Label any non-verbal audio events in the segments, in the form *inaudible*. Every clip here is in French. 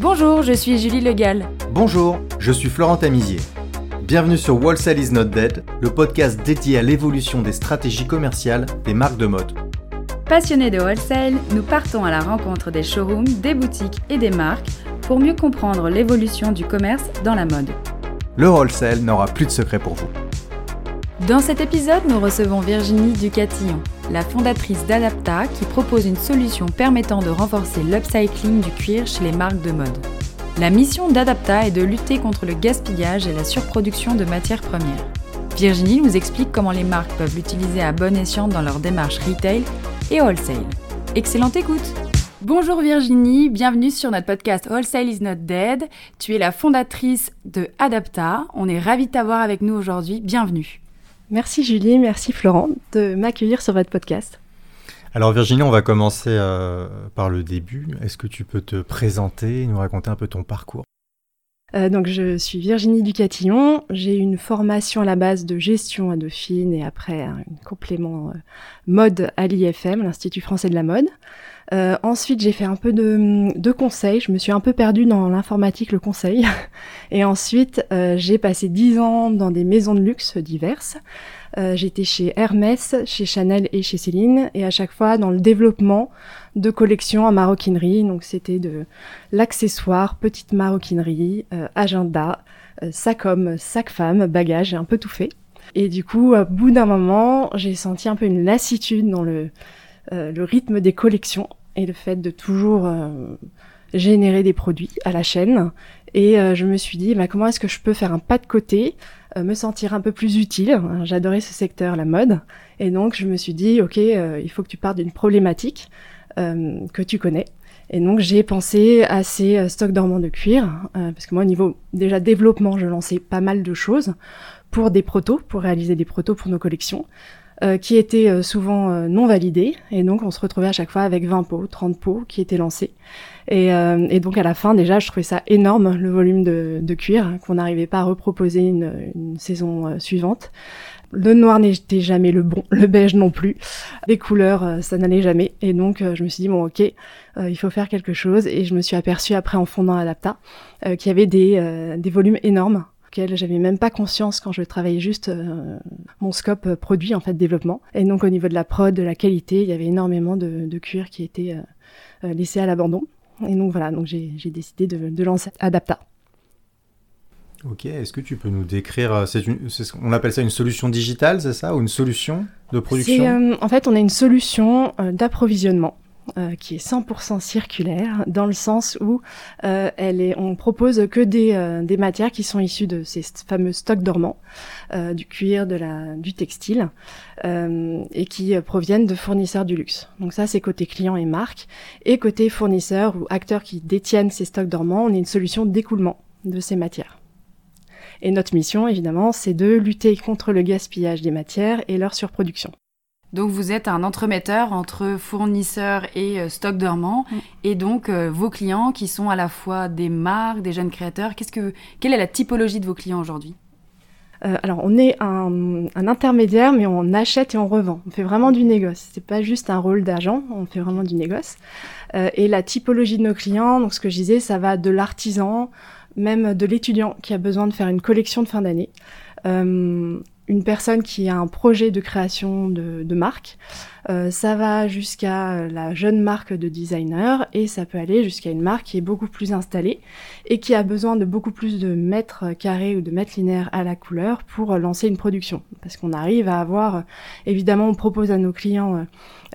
Bonjour, je suis Julie Legal. Bonjour, je suis Florent Tamizier. Bienvenue sur Wholesale is not dead, le podcast dédié à l'évolution des stratégies commerciales des marques de mode. Passionnés de wholesale, nous partons à la rencontre des showrooms, des boutiques et des marques pour mieux comprendre l'évolution du commerce dans la mode. Le wholesale n'aura plus de secret pour vous. Dans cet épisode, nous recevons Virginie Ducatillon, la fondatrice d'Adapta qui propose une solution permettant de renforcer l'upcycling du cuir chez les marques de mode. La mission d'Adapta est de lutter contre le gaspillage et la surproduction de matières premières. Virginie nous explique comment les marques peuvent l'utiliser à bon escient dans leur démarche retail et wholesale. Excellente écoute Bonjour Virginie, bienvenue sur notre podcast Wholesale is not dead. Tu es la fondatrice de Adapta. On est ravis de t'avoir avec nous aujourd'hui. Bienvenue. Merci Julie, merci Florent de m'accueillir sur votre podcast. Alors Virginie, on va commencer euh, par le début. Est-ce que tu peux te présenter et nous raconter un peu ton parcours? Euh, donc je suis Virginie Ducatillon, j'ai une formation à la base de gestion à Dauphine et après un complément euh, mode à l'IFM, l'Institut français de la mode. Euh, ensuite, j'ai fait un peu de, de conseils. Je me suis un peu perdue dans l'informatique, le conseil. *laughs* Et ensuite, euh, j'ai passé dix ans dans des maisons de luxe diverses. Euh, J'étais chez Hermès, chez Chanel et chez Céline, et à chaque fois dans le développement de collections en maroquinerie. Donc c'était de l'accessoire, petite maroquinerie, euh, agenda, euh, sac homme, sac femme, bagage, j'ai un peu tout fait. Et du coup, au bout d'un moment, j'ai senti un peu une lassitude dans le, euh, le rythme des collections le fait de toujours euh, générer des produits à la chaîne. Et euh, je me suis dit, bah, comment est-ce que je peux faire un pas de côté, euh, me sentir un peu plus utile? J'adorais ce secteur, la mode. Et donc, je me suis dit, OK, il faut que tu partes d'une problématique que tu connais. Et donc, j'ai pensé à ces stocks dormants de cuir, parce que moi, au niveau déjà développement, je lançais pas mal de choses pour des protos, pour réaliser des protos pour nos collections. Euh, qui étaient euh, souvent euh, non validés. Et donc, on se retrouvait à chaque fois avec 20 pots, 30 pots qui étaient lancés. Et, euh, et donc, à la fin, déjà, je trouvais ça énorme, le volume de, de cuir, hein, qu'on n'arrivait pas à reproposer une, une saison euh, suivante. Le noir n'était jamais le bon, le beige non plus. Les couleurs, euh, ça n'allait jamais. Et donc, je me suis dit, bon, ok, euh, il faut faire quelque chose. Et je me suis aperçue après en fondant Adapta euh, qu'il y avait des, euh, des volumes énormes auquel j'avais même pas conscience quand je travaillais juste euh, mon scope euh, produit en fait développement. Et donc au niveau de la prod de la qualité il y avait énormément de, de cuir qui était euh, laissé à l'abandon. Et donc voilà. Donc j'ai décidé de, de lancer Adapta. Ok, est-ce que tu peux nous décrire, c'est qu'on appelle ça une solution digitale, c'est ça? Ou une solution de production? Euh, en fait on a une solution d'approvisionnement euh, qui est 100% circulaire dans le sens où euh, elle est, on propose que des, euh, des matières qui sont issues de ces fameux stocks dormants, du cuir, de la, du textile, et qui proviennent de fournisseurs du luxe. Donc ça c'est côté client et marque, et côté fournisseurs ou acteurs qui détiennent ces stocks dormants, on est une solution d'écoulement de ces matières. Et notre mission, évidemment, c'est de lutter contre le gaspillage des matières et leur surproduction. Donc vous êtes un entremetteur entre fournisseurs et euh, stock dormants Mm. et donc euh, vos clients qui sont à la fois des marques, des jeunes créateurs. Qu'est-ce que quelle est la typologie de vos clients aujourd'hui? Euh, alors, on est un, un intermédiaire, mais on achète et on revend. On fait vraiment du négoce. C'est pas juste un rôle d'agent, on fait vraiment du négoce. Et la typologie de nos clients, donc ce que je disais, ça va de l'artisan, même de l'étudiant qui a besoin de faire une collection de fin d'année. Une personne qui a un projet de création de marque. Euh, ça va jusqu'à la jeune marque de designer et ça peut aller jusqu'à une marque qui est beaucoup plus installée et qui a besoin de beaucoup plus de mètres carrés ou de mètres linéaires à la couleur pour euh, lancer une production. Parce qu'on arrive à avoir, euh, évidemment, on propose à nos clients, euh,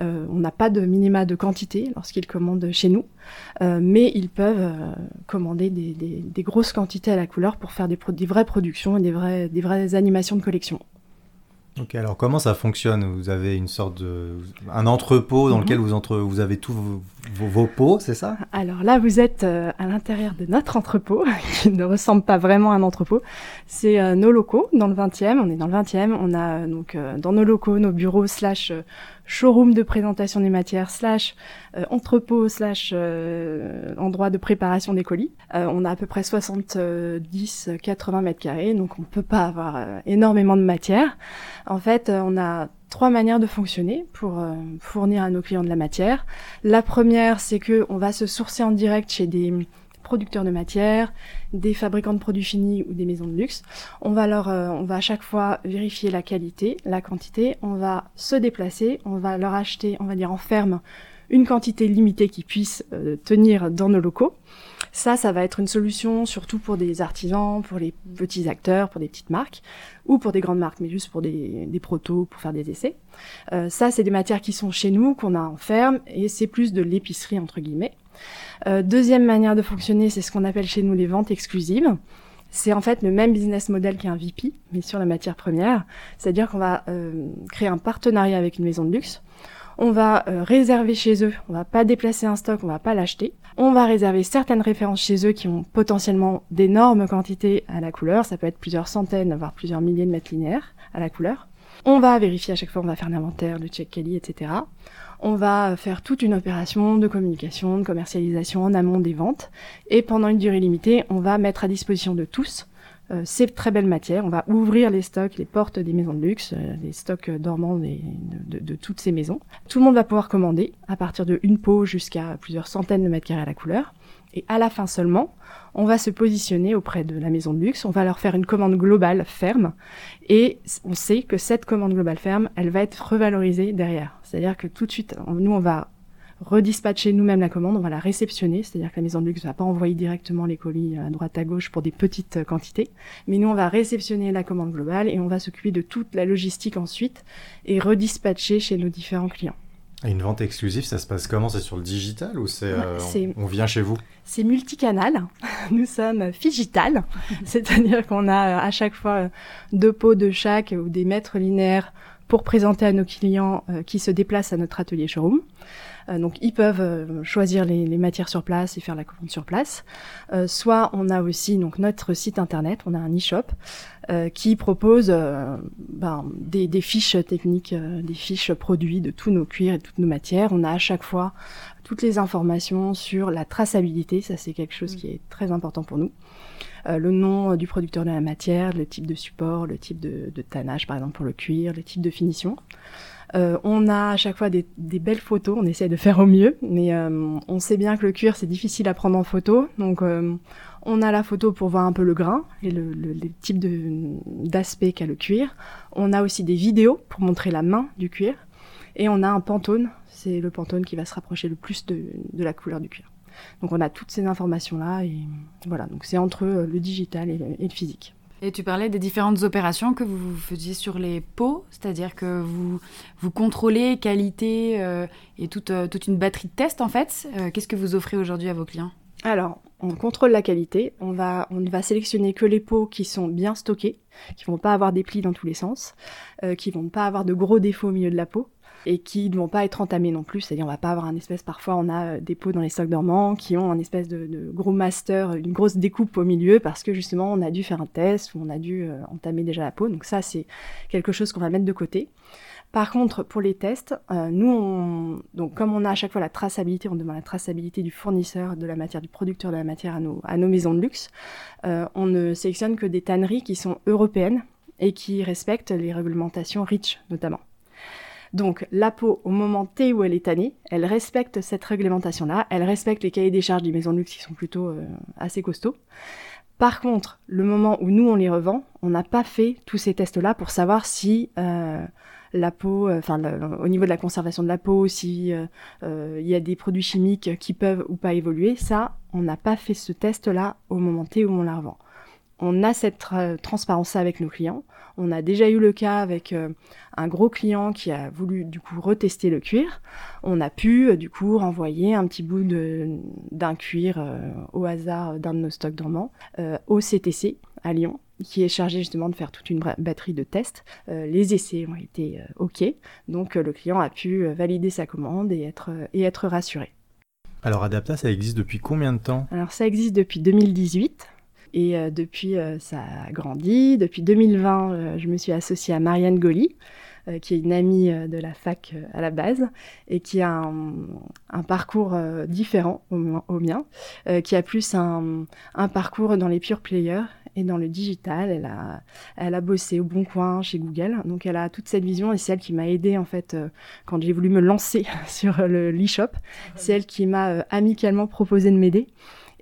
euh, on n'a pas de minima de quantité lorsqu'ils commandent chez nous, euh, mais ils peuvent euh, commander des, grosses quantités à la couleur pour faire des, des vraies productions et des, vrais, des vraies animations de collection. Ok, alors comment ça fonctionne? Vous avez une sorte de... un entrepôt dans Mhm. lequel vous, entre... vous avez tous vos, vos, pots, c'est ça? Alors là, vous êtes euh, à l'intérieur de notre entrepôt, *laughs* qui ne ressemble pas vraiment à un entrepôt. C'est euh, nos locaux dans le 20e. On est dans le 20e. On a euh, donc dans nos locaux nos bureaux slash showroom de présentation des matières slash entrepôt slash endroit de préparation des colis. On a à peu près 70-80 mètres carrés, donc on peut pas avoir énormément de matière. En fait, on a trois manières de fonctionner pour euh, fournir à nos clients de la matière. La première, c'est que on va se sourcer en direct chez des producteurs de matière, des fabricants de produits finis ou des maisons de luxe. On va leur, on va à chaque fois vérifier la qualité, la quantité. On va se déplacer, on va leur acheter, on va dire en ferme, une quantité limitée qui puisse tenir dans nos locaux. Ça, ça va être une solution surtout pour des artisans, pour les petits acteurs, pour des petites marques, ou pour des grandes marques, mais juste pour des, des protos, pour faire des essais. Euh, ça, c'est des matières qui sont chez nous, qu'on a en ferme, et c'est plus de l'épicerie, entre guillemets. Euh, deuxième manière de fonctionner, c'est ce qu'on appelle chez nous les ventes exclusives. C'est en fait le même business model qu'un VP, mais sur la matière première. C'est-à-dire qu'on va euh, créer un partenariat avec une maison de luxe on va euh, réserver chez eux, on va pas déplacer un stock, on va pas l'acheter. On va réserver certaines références chez eux qui ont potentiellement d'énormes quantités à la couleur, ça peut être plusieurs centaines, voire plusieurs milliers de mètres linéaires à la couleur. On va vérifier à chaque fois, on va faire l'inventaire, le check quali, etc. On va faire toute une opération de communication, de commercialisation en amont des ventes. Et pendant une durée limitée, on va mettre à disposition de tous euh, ces très belles matières. On va ouvrir les stocks, les portes des maisons de luxe, euh, les stocks dormants de, de, toutes ces maisons. Tout le monde va pouvoir commander à partir de une peau jusqu'à plusieurs centaines de mètres carrés à la couleur. Et à la fin seulement, on va se positionner auprès de la maison de luxe, on va leur faire une commande globale ferme, et on sait que cette commande globale ferme, elle va être revalorisée derrière. C'est-à-dire que tout de suite, nous, on va redispatcher nous-mêmes la commande, on va la réceptionner, c'est-à-dire que la maison de luxe ne va pas envoyer directement les colis à droite à gauche pour des petites quantités, mais nous on va réceptionner la commande globale et on va s'occuper de toute la logistique ensuite et redispatcher chez nos différents clients. Et une vente exclusive, ça se passe comment? C'est sur le digital ou c'est euh, on, vient chez vous? C'est multicanal. *laughs* Nous sommes figital, *laughs* c'est-à-dire qu'on a à chaque fois deux pots de chaque ou des mètres linéaires pour présenter à nos clients euh, qui se déplacent à notre atelier showroom. Euh, donc ils peuvent euh, choisir les, les, matières sur place et faire la commande sur place. Euh, soit on a aussi donc notre site internet, on a un e-shop qui propose ben, des, des, fiches techniques, des fiches produits de tous nos cuirs et toutes nos matières. On a à chaque fois toutes les informations sur la traçabilité, ça c'est quelque chose mmh. qui est très important pour nous. Euh, le nom du producteur de la matière, le type de support, le type de, de tannage par exemple pour le cuir, le type de finition. Euh, on a à chaque fois des, belles photos, on essaie de faire au mieux, mais euh, on sait bien que le cuir c'est difficile à prendre en photo, donc euh, on a la photo pour voir un peu le grain et le, type d'aspect qu'a le cuir. On a aussi des vidéos pour montrer la main du cuir, et on a un pantone, c'est le pantone qui va se rapprocher le plus de, la couleur du cuir. Donc on a toutes ces informations là et voilà, donc c'est entre le digital et le physique. Et tu parlais des différentes opérations que vous faisiez sur les pots, c'est-à-dire que vous, contrôlez qualité euh, et toute, euh, toute une batterie de tests en fait. Euh, qu'est-ce que vous offrez aujourd'hui à vos clients? Alors, on contrôle la qualité. On va, on va sélectionner que les pots qui sont bien stockés, qui vont pas avoir des plis dans tous les sens, qui vont pas avoir de gros défauts au milieu de la peau et qui ne vont pas être entamés non plus. C'est-à-dire, on va pas avoir un espèce, parfois, on a euh, des pots dans les stocks dormants qui ont un espèce de, gros master, une grosse découpe au milieu parce que justement, on a dû faire un test ou on a dû euh, entamer déjà la peau. Donc ça, c'est quelque chose qu'on va mettre de côté. Par contre, pour les tests, euh, nous, on, donc comme on a à chaque fois la traçabilité, on demande la traçabilité du fournisseur de la matière, du producteur de la matière à nos, à nos maisons de luxe. on ne sélectionne que des tanneries qui sont européennes et qui respectent les réglementations REACH notamment. Donc la peau, au moment T où elle est tannée, elle respecte cette réglementation-là, elle respecte les cahiers des charges des maisons de luxe qui sont plutôt euh, assez costauds. Par contre, le moment où nous on les revend, on n'a pas fait tous ces tests-là pour savoir si euh, la peau, euh, enfin au niveau de la conservation de la peau, si il y a des produits chimiques qui peuvent ou pas évoluer. Ça, on n'a pas fait ce test-là au moment T où on la revend on a cette transparence avec nos clients. On a déjà eu le cas avec euh, un gros client qui a voulu du coup retester le cuir. On a pu euh, du coup renvoyer un petit bout d'un cuir euh, au hasard d'un de nos stocks dormants au CTC à Lyon qui est chargé justement de faire toute une batterie de tests. les essais ont été OK, donc le client a pu valider sa commande et être, et être rassuré. Alors Adapta, ça existe depuis combien de temps? Alors ça existe depuis 2018. Et euh, depuis, euh, ça a grandi. Depuis 2020, euh, je me suis associée à Marianne Goli, qui est une amie de la fac à la base et qui a un, parcours différent au, mien, qui a plus un, parcours dans les pure players et dans le digital. Elle a, elle a bossé au Bon Coin, chez Google. Donc elle a toute cette vision et c'est elle qui m'a aidée en fait quand j'ai voulu me lancer *laughs* sur le l'e-shop. C'est elle qui m'a amicalement proposé de m'aider.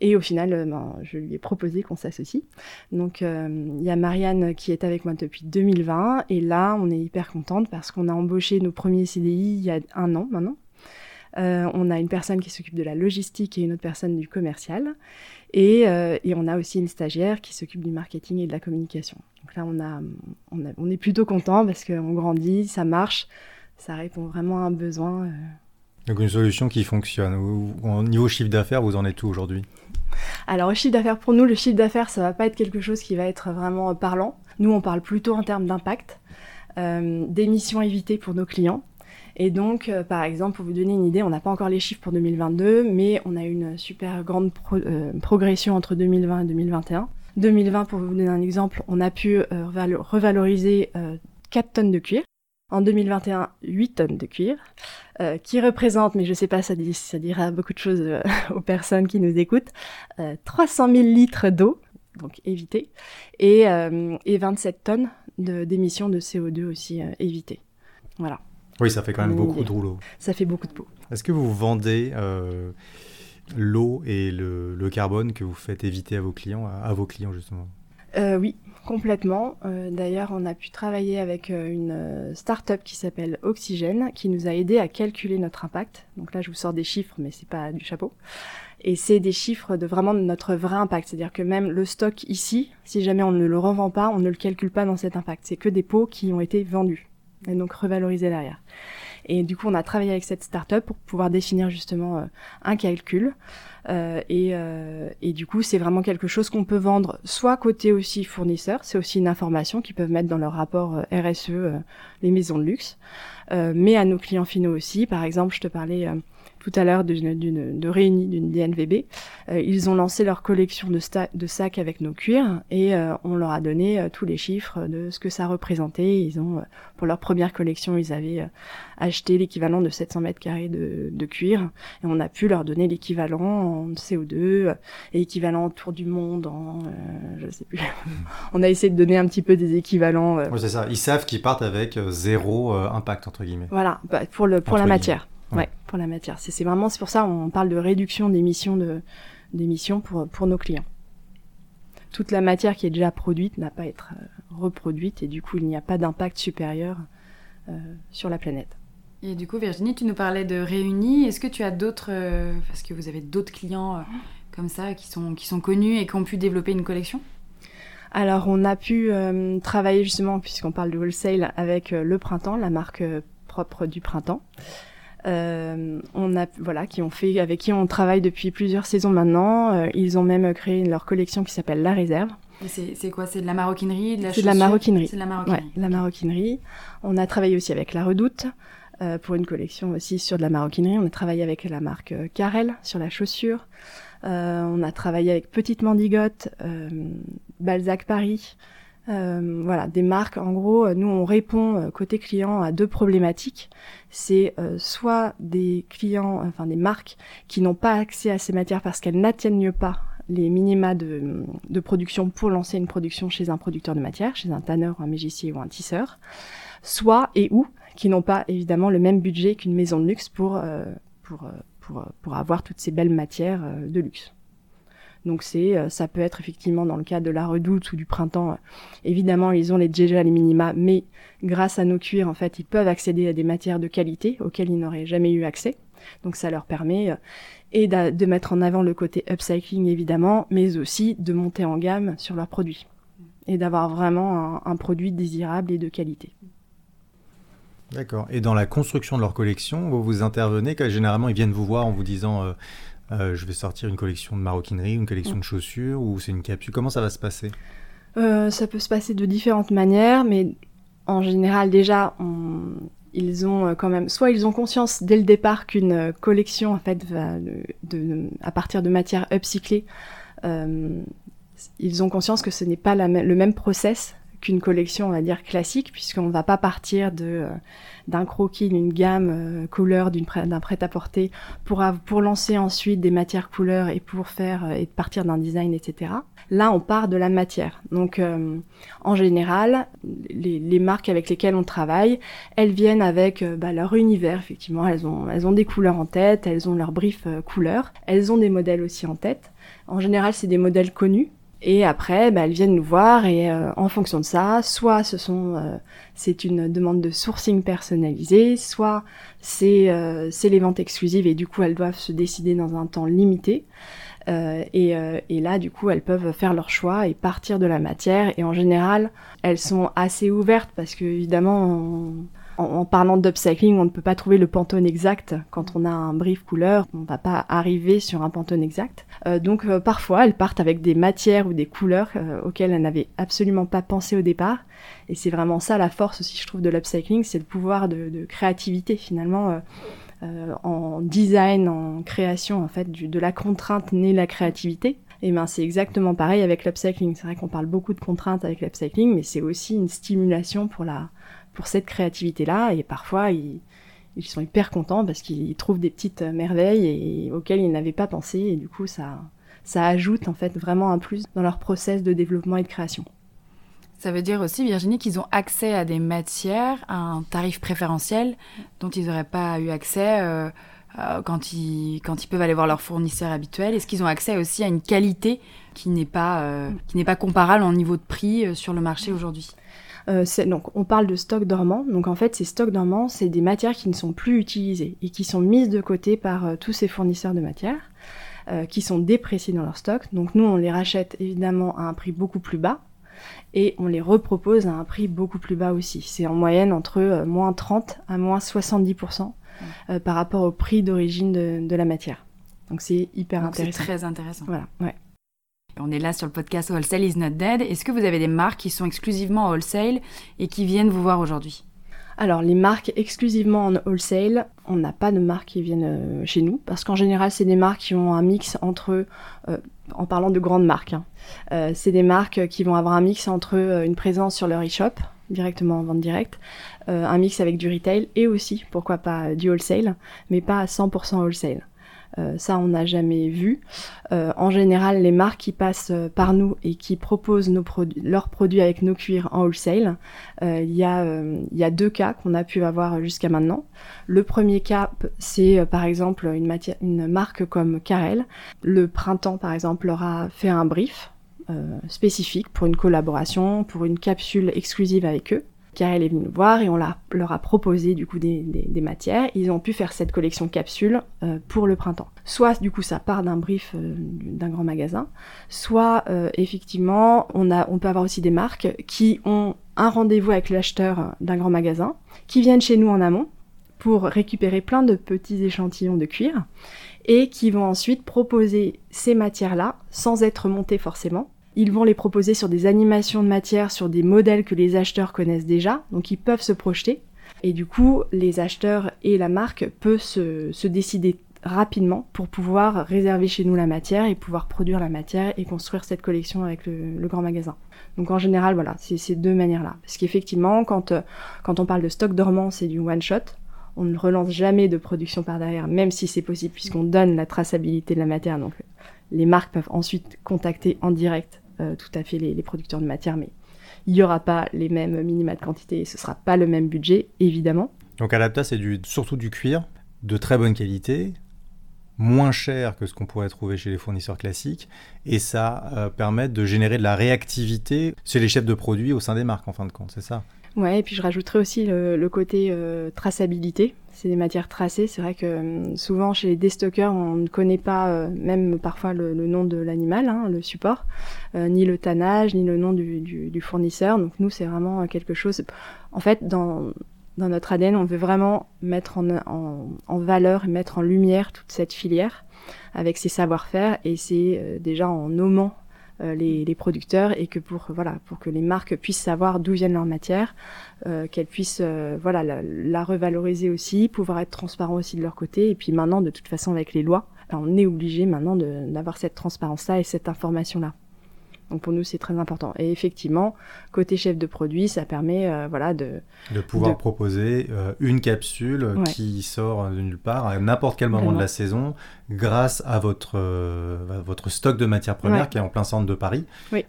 Et au final, ben, je lui ai proposé qu'on s'associe. Donc il y a Marianne qui est avec moi depuis 2020 et là, on est hyper contente parce qu'on a embauché nos premiers CDI il y a un an maintenant. Euh, on a une personne qui s'occupe de la logistique et une autre personne du commercial. Et, euh, on a aussi une stagiaire qui s'occupe du marketing et de la communication. Donc là, on, est plutôt content parce qu'on grandit, ça marche, ça répond vraiment à un besoin. Euh. Donc une solution qui fonctionne. Au niveau chiffre d'affaires, vous en êtes où aujourd'hui? Alors, au chiffre d'affaires, pour nous, le chiffre d'affaires, ça va pas être quelque chose qui va être vraiment parlant. Nous, on parle plutôt en termes d'impact, d'émissions évitées pour nos clients. Et donc, euh, par exemple, pour vous donner une idée, on n'a pas encore les chiffres pour 2022, mais on a une super grande euh, progression entre 2020 et 2021. 2020, pour vous donner un exemple, on a pu euh, revaloriser 4 tonnes de cuir. En 2021, 8 tonnes de cuir, qui représente, mais je ne sais pas, ça, dit, ça dira beaucoup de choses *laughs* aux personnes qui nous écoutent, 300 000 litres d'eau, donc évité, et, et 27 tonnes d'émissions de, de, CO2 aussi évitées. Voilà. Oui, ça fait quand même beaucoup de rouleau. Ça fait beaucoup de peau. Est-ce que vous vendez euh, l'eau et le, carbone que vous faites éviter à vos clients, à, vos clients justement? Euh, Oui, complètement. Euh, d'ailleurs, on a pu travailler avec une start-up qui s'appelle Oxygène, qui nous a aidé à calculer notre impact. Donc là, je vous sors des chiffres, mais c'est pas du chapeau. Et c'est des chiffres de vraiment notre vrai impact. C'est-à-dire que même le stock ici, si jamais on ne le revend pas, on ne le calcule pas dans cet impact. C'est que des pots qui ont été vendus et donc revaloriser derrière. Et du coup, on a travaillé avec cette startup pour pouvoir définir justement euh, un calcul. Euh, et, euh, et, du coup, c'est vraiment quelque chose qu'on peut vendre soit côté aussi fournisseur, c'est aussi une information qu'ils peuvent mettre dans leur rapport RSE, les maisons de luxe, mais à nos clients finaux aussi. Par exemple, je te parlais tout à l'heure d'une, de réunie d'une DNVB. Euh, ils ont lancé leur collection de, de sacs avec nos cuirs et euh, on leur a donné euh, tous les chiffres de ce que ça représentait. Ils ont, pour leur première collection, ils avaient acheté l'équivalent de 700 mètres carrés de, de, cuir et on a pu leur donner l'équivalent en CO2 et équivalent autour du monde en, je sais plus. *laughs* on a essayé de donner un petit peu des équivalents. Oui, c'est ça. Ils savent qu'ils partent avec zéro impact entre guillemets. Voilà, bah, pour le pour la matière. Ouais, pour la matière. C'est vraiment, c'est pour ça on parle de réduction d'émissions de, d'émissions pour, pour nos clients. Toute la matière qui est déjà produite n'a pas à être euh, reproduite et du coup il n'y a pas d'impact supérieur euh, sur la planète. Et du coup Virginie, tu nous parlais de réunis. Est-ce que tu as d'autres, euh, parce que vous avez d'autres clients comme ça qui sont, qui sont connus et qui ont pu développer une collection? Alors on a pu travailler justement, puisqu'on parle de wholesale, avec le printemps, la marque propre du printemps. Euh, on a voilà qui ont fait avec qui on travaille depuis plusieurs saisons maintenant. Euh, ils ont même créé leur collection qui s'appelle La Réserve. C'est quoi? C'est de la maroquinerie, C'est de la maroquinerie. C'est de la maroquinerie. la maroquinerie. On a travaillé aussi avec La Redoute euh, pour une collection aussi sur de la maroquinerie. On a travaillé avec la marque Carrel sur la chaussure. on a travaillé avec Petite Mandigote, Balzac Paris. Euh, voilà, des marques. En gros, nous, on répond euh, côté client à deux problématiques. C'est euh, soit des clients, enfin des marques qui n'ont pas accès à ces matières parce qu'elles n'atteignent pas les minima de, production pour lancer une production chez un producteur de matière, chez un tanneur, un mégissier ou un tisseur, soit et ou qui n'ont pas évidemment le même budget qu'une maison de luxe pour, pour, pour, pour avoir toutes ces belles matières de luxe. Donc c'est, euh, ça peut être effectivement dans le cas de la redoute ou du printemps. Euh, évidemment, ils ont les, les minima, mais grâce à nos cuirs, en fait, ils peuvent accéder à des matières de qualité auxquelles ils n'auraient jamais eu accès. Donc ça leur permet euh, et de, mettre en avant le côté upcycling évidemment, mais aussi de monter en gamme sur leurs produits et d'avoir vraiment un, produit désirable et de qualité. D'accord. Et dans la construction de leur collection, vous vous intervenez, généralement ils viennent vous voir en vous disant euh, je vais sortir une collection de maroquinerie, une collection de chaussures, ou c'est une capsule. Comment ça va se passer? Euh, Ça peut se passer de différentes manières, mais en général, déjà, ils ont euh, quand même, soit ils ont conscience dès le départ qu'une collection, en fait, va de, à partir de matières upcyclées, ils ont conscience que ce n'est pas le même process qu'une collection, on va dire, classique, puisqu'on ne va pas partir euh, d'un croquis, d'une gamme euh, couleur, d'un prêt-à-porter, pour, pour lancer ensuite des matières couleurs et pour faire, et partir d'un design, etc. Là, on part de la matière. Donc, en général, les, les, marques avec lesquelles on travaille, elles viennent avec bah, leur univers, effectivement. Elles ont, elles ont des couleurs en tête, elles ont leur brief couleur, elles ont des modèles aussi en tête. En général, c'est des modèles connus, et après, bah, elles viennent nous voir et euh, en fonction de ça, soit ce sont euh, c'est une demande de sourcing personnalisé, soit c'est euh, c'est les ventes exclusives et du coup elles doivent se décider dans un temps limité. Et, et, là, du coup, elles peuvent faire leur choix et partir de la matière. Et en général, elles sont assez ouvertes parce que évidemment, en, parlant d'upcycling, on ne peut pas trouver le pantone exact quand on a un brief couleur. On ne va pas arriver sur un pantone exact. Euh, donc euh, parfois, elles partent avec des matières ou des couleurs euh, auxquelles elles n'avaient absolument pas pensé au départ. Et c'est vraiment ça la force aussi, je trouve, de l'upcycling, c'est le pouvoir de, créativité finalement. en design, en création, en fait, de la contrainte naît la créativité. Et ben c'est exactement pareil avec l'upcycling. C'est vrai qu'on parle beaucoup de contraintes avec l'upcycling, mais c'est aussi une stimulation pour la pour cette créativité-là. Et parfois, ils, sont hyper contents parce qu'ils trouvent des petites merveilles et, auxquelles ils n'avaient pas pensé. Et du coup, ça, ça ajoute en fait vraiment un plus dans leur process de développement et de création. Ça veut dire aussi, Virginie, qu'ils ont accès à des matières à un tarif préférentiel dont ils n'auraient pas eu accès euh, euh, quand, ils, peuvent aller voir leur fournisseur habituel. Est-ce qu'ils ont accès aussi à une qualité euh, qui n'est pas comparable en niveau de prix sur le marché aujourd'hui? Euh, donc on parle de stock dormant. Donc en fait, ces stocks dormants, c'est des matières qui ne sont plus utilisées et qui sont mises de côté par euh, tous ces fournisseurs de matières, euh, qui sont dépréciés dans leur stock. Donc nous, on les rachète évidemment à un prix beaucoup plus bas et on les repropose à un prix beaucoup plus bas aussi. C'est en moyenne entre moins 30 à moins 70% par rapport au prix d'origine de, de, la matière. Donc c'est hyper intéressant. C'est très intéressant. Voilà, ouais. On est là sur le podcast Wholesale is not dead. Est-ce que vous avez des marques qui sont exclusivement en wholesale et qui viennent vous voir aujourd'hui? Alors les marques exclusivement en wholesale, on n'a pas de marques qui viennent euh, chez nous parce qu'en général c'est des marques qui ont un mix entre, euh, en parlant de grandes marques, hein, euh, c'est des marques qui vont avoir un mix entre une présence sur leur e-shop directement en vente directe, un mix avec du retail et aussi pourquoi pas du wholesale, mais pas à 100% wholesale. Euh, ça, on n'a jamais vu. Euh, en général, les marques qui passent euh, par nous et qui proposent nos leurs produits avec nos cuirs en wholesale, il y, a, deux cas qu'on a pu avoir jusqu'à maintenant. Le premier cas, c'est par exemple une, marque comme Carel. Le printemps, par exemple, leur a fait un brief spécifique pour une collaboration, pour une capsule exclusive avec eux car elle est venue nous voir et on leur a proposé du coup des, matières. Ils ont pu faire cette collection capsule euh, pour le printemps. Soit du coup ça part d'un brief euh, d'un grand magasin, soit euh, effectivement on, a, on peut avoir aussi des marques qui ont un rendez-vous avec l'acheteur d'un grand magasin, qui viennent chez nous en amont pour récupérer plein de petits échantillons de cuir et qui vont ensuite proposer ces matières-là sans être montées forcément ils vont les proposer sur des animations de matière, sur des modèles que les acheteurs connaissent déjà, donc ils peuvent se projeter. Et du coup, les acheteurs et la marque peuvent se, décider rapidement pour pouvoir réserver chez nous la matière et pouvoir produire la matière et construire cette collection avec le, grand magasin. Donc en général, voilà, c'est ces deux manières-là. Parce qu'effectivement, quand, quand on parle de stock dormant, c'est du one-shot. On ne relance jamais de production par derrière, même si c'est possible, puisqu'on donne la traçabilité de la matière. Donc les marques peuvent ensuite contacter en direct euh, tout à fait les, producteurs de matière, mais il n'y aura pas les mêmes minima de quantité et ce sera pas le même budget, évidemment. Donc Adapta, c'est du, surtout du cuir de très bonne qualité, moins cher que ce qu'on pourrait trouver chez les fournisseurs classiques, et ça euh, permet de générer de la réactivité chez les chefs de produits au sein des marques, en fin de compte, c'est ça? Ouais, et puis je rajouterais aussi le, côté euh, traçabilité. C'est des matières tracées. C'est vrai que euh, souvent chez les déstockeurs, on ne connaît pas euh, même parfois le, nom de l'animal, hein, le support, ni le tannage, ni le nom du, fournisseur. Donc nous, c'est vraiment quelque chose. En fait, dans, notre ADN, on veut vraiment mettre en, en, en valeur et mettre en lumière toute cette filière avec ses savoir-faire. Et c'est déjà en nommant euh, les, producteurs et que pour voilà pour que les marques puissent savoir d'où viennent leurs matières, euh, qu'elles puissent euh, voilà la, revaloriser aussi, pouvoir être transparent aussi de leur côté. Et puis maintenant, de toute façon, avec les lois, on est obligé maintenant d'avoir cette transparence-là et cette information-là. Donc pour nous, c'est très important. Et effectivement, côté chef de produit, ça permet euh, voilà, de... De pouvoir proposer euh, une capsule qui sort de nulle part à n'importe quel moment de la saison grâce à votre, euh, votre stock de matières premières qui est en plein centre de Paris. Oui.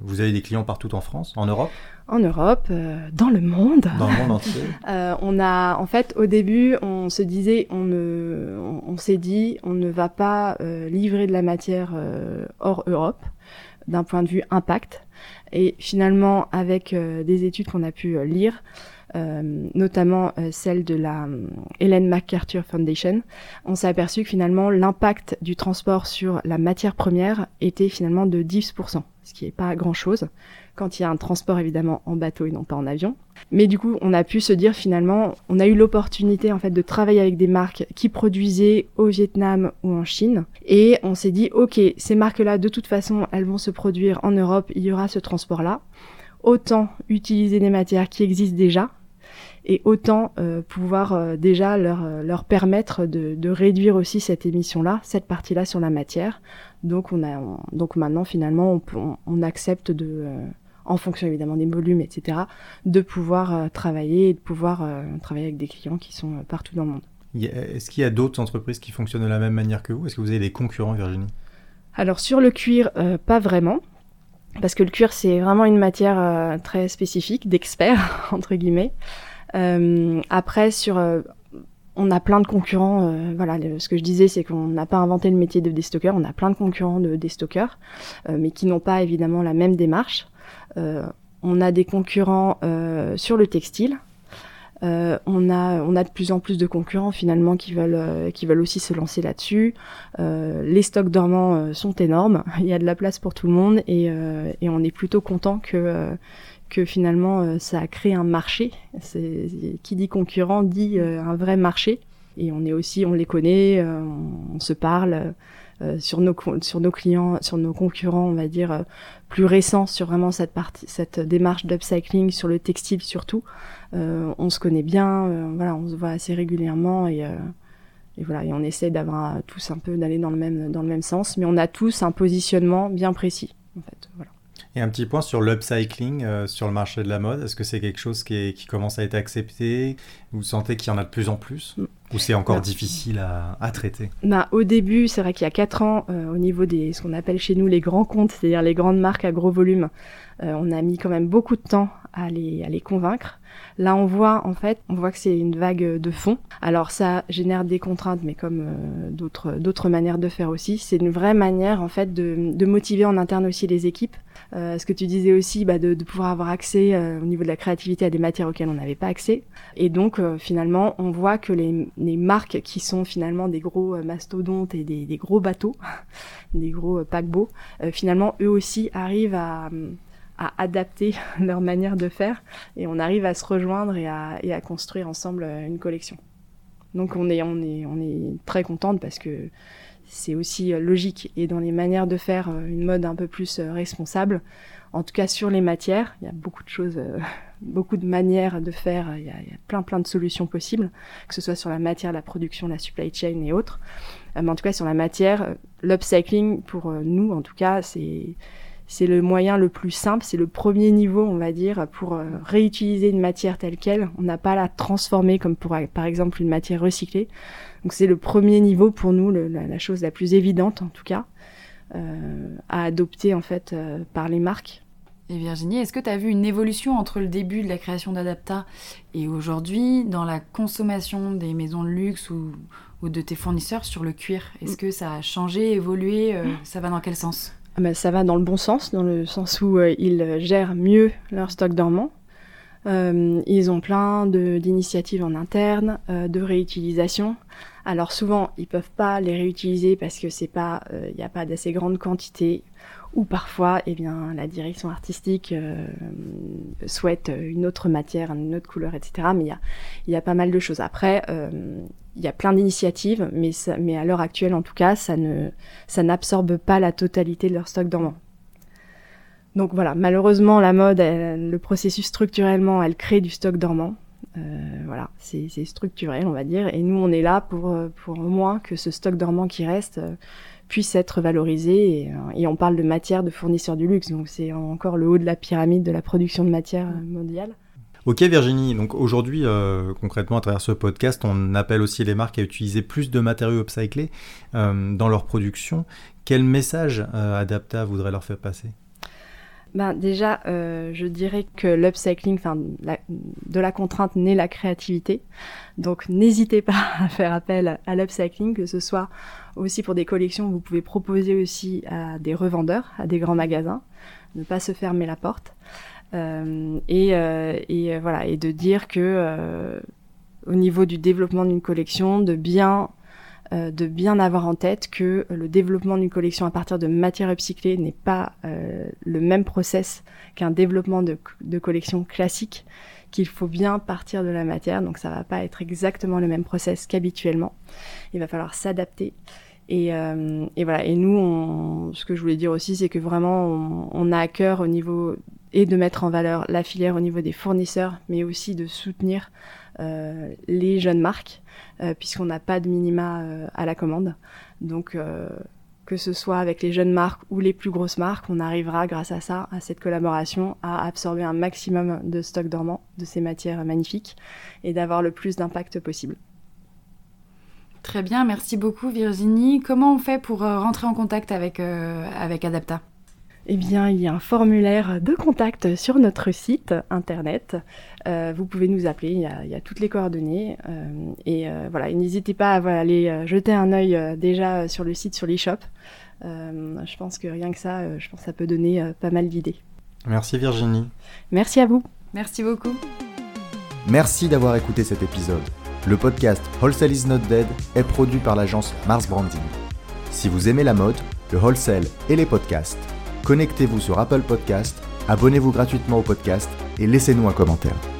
vous avez des clients partout en France, en Europe? En Europe, dans le monde. Dans le monde entier. *laughs* on a, en fait, au début, on se disait, on ne, on, s'est dit, on ne va pas livrer de la matière hors Europe d'un point de vue impact. Et finalement, avec euh, des études qu'on a pu euh, lire, euh, notamment celle de la Helen MacArthur Foundation, on s'est aperçu que finalement l'impact du transport sur la matière première était finalement de 10%, ce qui n'est pas grand-chose quand il y a un transport évidemment en bateau et non pas en avion. Mais du coup, on a pu se dire finalement, on a eu l'opportunité en fait de travailler avec des marques qui produisaient au Vietnam ou en Chine et on s'est dit OK, ces marques-là de toute façon, elles vont se produire en Europe, il y aura ce transport-là. Autant utiliser des matières qui existent déjà et autant euh, pouvoir euh, déjà leur, euh, leur permettre de, réduire aussi cette émission-là, cette partie-là sur la matière. Donc on a donc maintenant finalement on accepte de en fonction évidemment des volumes, etc., de pouvoir euh, travailler et de pouvoir euh, travailler avec des clients qui sont euh, partout dans le monde. Est-ce qu'il y a d'autres entreprises qui fonctionnent de la même manière que vous? Est-ce que vous avez des concurrents, Virginie? Alors sur le cuir, pas vraiment. Parce que le cuir, c'est vraiment une matière très spécifique, d'experts, *laughs* entre guillemets. après, sur on a plein de concurrents. voilà, ce que je disais, c'est qu'on n'a pas inventé le métier de déstockeur. On a plein de concurrents de déstockeurs, mais qui n'ont pas évidemment la même démarche. Euh, on a des concurrents euh, sur le textile. Euh, on, a, on a de plus en plus de concurrents finalement qui veulent, qui veulent aussi se lancer là-dessus. les stocks dormants sont énormes, *laughs* il y a de la place pour tout le monde et, on est plutôt content que, que finalement ça a créé un marché. Qui dit concurrent dit un vrai marché. Et on est aussi, on les connaît, on, se parle. Euh, sur, nos, sur nos clients, sur nos concurrents, on va dire, euh, plus récents sur vraiment cette partie, cette démarche d'upcycling sur le textile surtout. Euh, on se connaît bien, voilà, on se voit assez régulièrement et, et voilà, et on essaie d'avoir tous un peu d'aller dans le même dans le même sens, mais on a tous un positionnement bien précis, en fait, voilà. Et un petit point sur l'upcycling sur le marché de la mode. Est-ce que c'est quelque chose qui, est, qui, commence à être accepté? Vous sentez qu'il y en a de plus en plus? Ou c'est encore difficile à, traiter? Bah, Au début, c'est vrai qu'il y a 4 ans, euh, au niveau des ce qu'on appelle chez nous les grands comptes, c'est-à-dire les grandes marques à gros volume, euh, on a mis quand même beaucoup de temps à les, à les convaincre. Là, on voit en fait, on voit que c'est une vague de fond. Alors ça génère des contraintes, mais comme euh, d'autres manières de faire aussi, c'est une vraie manière en fait de, de motiver en interne aussi les équipes. Euh, ce que tu disais aussi, bah, de, de, pouvoir avoir accès euh, au niveau de la créativité à des matières auxquelles on n'avait pas accès. Et donc finalement, on voit que les, les, marques qui sont finalement des gros mastodontes et des, des gros bateaux, *laughs* des gros paquebots, finalement eux aussi arrivent à à adapter *laughs* leur manière de faire et on arrive à se rejoindre et à, à construire ensemble euh, une collection. Donc on est, on est, on est très contente parce que c'est aussi euh, logique et dans les manières de faire euh, une mode un peu plus responsable. En tout cas sur les matières, il y a beaucoup de choses, *laughs* beaucoup de manières de faire. Il y, a, il y, a, plein plein de solutions possibles, que ce soit sur la matière, la production, la supply chain et autres. mais en tout cas sur la matière, l'upcycling pour nous en tout cas c'est c'est le moyen le plus simple, c'est le premier niveau, on va dire, pour euh, réutiliser une matière telle qu'elle. On n'a pas à la transformer comme pour, par exemple, une matière recyclée. Donc c'est le premier niveau pour nous, la, chose la plus évidente en tout cas, euh, à adopter en fait euh, par les marques. Et Virginie, est-ce que tu as vu une évolution entre le début de la création d'Adapta et aujourd'hui dans la consommation des maisons de luxe ou, ou de tes fournisseurs sur le cuir? Est-ce que ça a changé, évolué Ça va dans quel sens? Ah ben, ça va dans le bon sens, dans le sens où euh, ils gèrent mieux leur stock dormant. Euh, ils ont plein d'initiatives en interne, euh, de réutilisation. Alors souvent, ils peuvent pas les réutiliser parce que c'est pas, il n'y a pas d'assez grande quantité. Ou parfois, eh bien, la direction artistique souhaite une autre matière, une autre couleur, etc. Mais il y a, y a pas mal de choses. Après, il y a plein d'initiatives, mais, à l'heure actuelle, en tout cas, ça n'absorbe pas la totalité de leur stock dormant. Donc voilà, malheureusement, la mode, le processus structurellement, elle crée du stock dormant. Euh, voilà, c'est structurel, on va dire. Et nous, on est là pour, au moins que ce stock dormant qui reste euh, puissent être valorisés. Et, on parle de matière de fournisseurs du luxe, donc c'est encore le haut de la pyramide de la production de matière mondiale. Ok Virginie, donc aujourd'hui concrètement à travers ce podcast, on appelle aussi les marques à utiliser plus de matériaux upcyclés dans leur production. Quel message Adapta voudrait leur faire passer? Ben, Déjà, euh, je dirais que l'upcycling, de la contrainte naît la créativité. Donc, n'hésitez pas *laughs* à faire appel à l'upcycling, que ce soit aussi pour des collections, vous pouvez proposer aussi à des revendeurs, à des grands magasins, ne pas se fermer la porte. Euh, et, euh, et, voilà, et de dire que au niveau du développement d'une collection, de bien euh, de bien avoir en tête que le développement d'une collection à partir de matières upcyclées n'est pas euh, le même process qu'un développement de, collection classique, qu'il faut bien partir de la matière, donc ça va pas être exactement le même process qu'habituellement. Il va falloir s'adapter. Et, euh, voilà. Et nous, ce que je voulais dire aussi, c'est que vraiment, on, a à cœur au niveau et de mettre en valeur la filière au niveau des fournisseurs, mais aussi de soutenir euh, les jeunes marques, euh, puisqu'on n'a pas de minima euh, à la commande. Donc que ce soit avec les jeunes marques ou les plus grosses marques, on arrivera grâce à ça, à cette collaboration, à absorber un maximum de stock dormant de ces matières magnifiques et d'avoir le plus d'impact possible. Très bien, merci beaucoup Virginie. Comment on fait pour rentrer en contact avec, avec Adapta? Eh bien, il y a un formulaire de contact sur notre site internet. Euh, vous pouvez nous appeler, il y a, toutes les coordonnées. Euh, et euh, voilà, n'hésitez pas à aller jeter un œil déjà sur le site, sur l'e-shop. je pense que rien que ça, je pense que ça peut donner pas mal d'idées. Merci Virginie. Merci à vous. Merci beaucoup. Merci d'avoir écouté cet épisode. Le podcast Wholesale is not dead est produit par l'agence Mars Branding. Si vous aimez la mode, le wholesale et les podcasts, connectez-vous sur Apple Podcast, abonnez-vous gratuitement au podcast et laissez-nous un commentaire.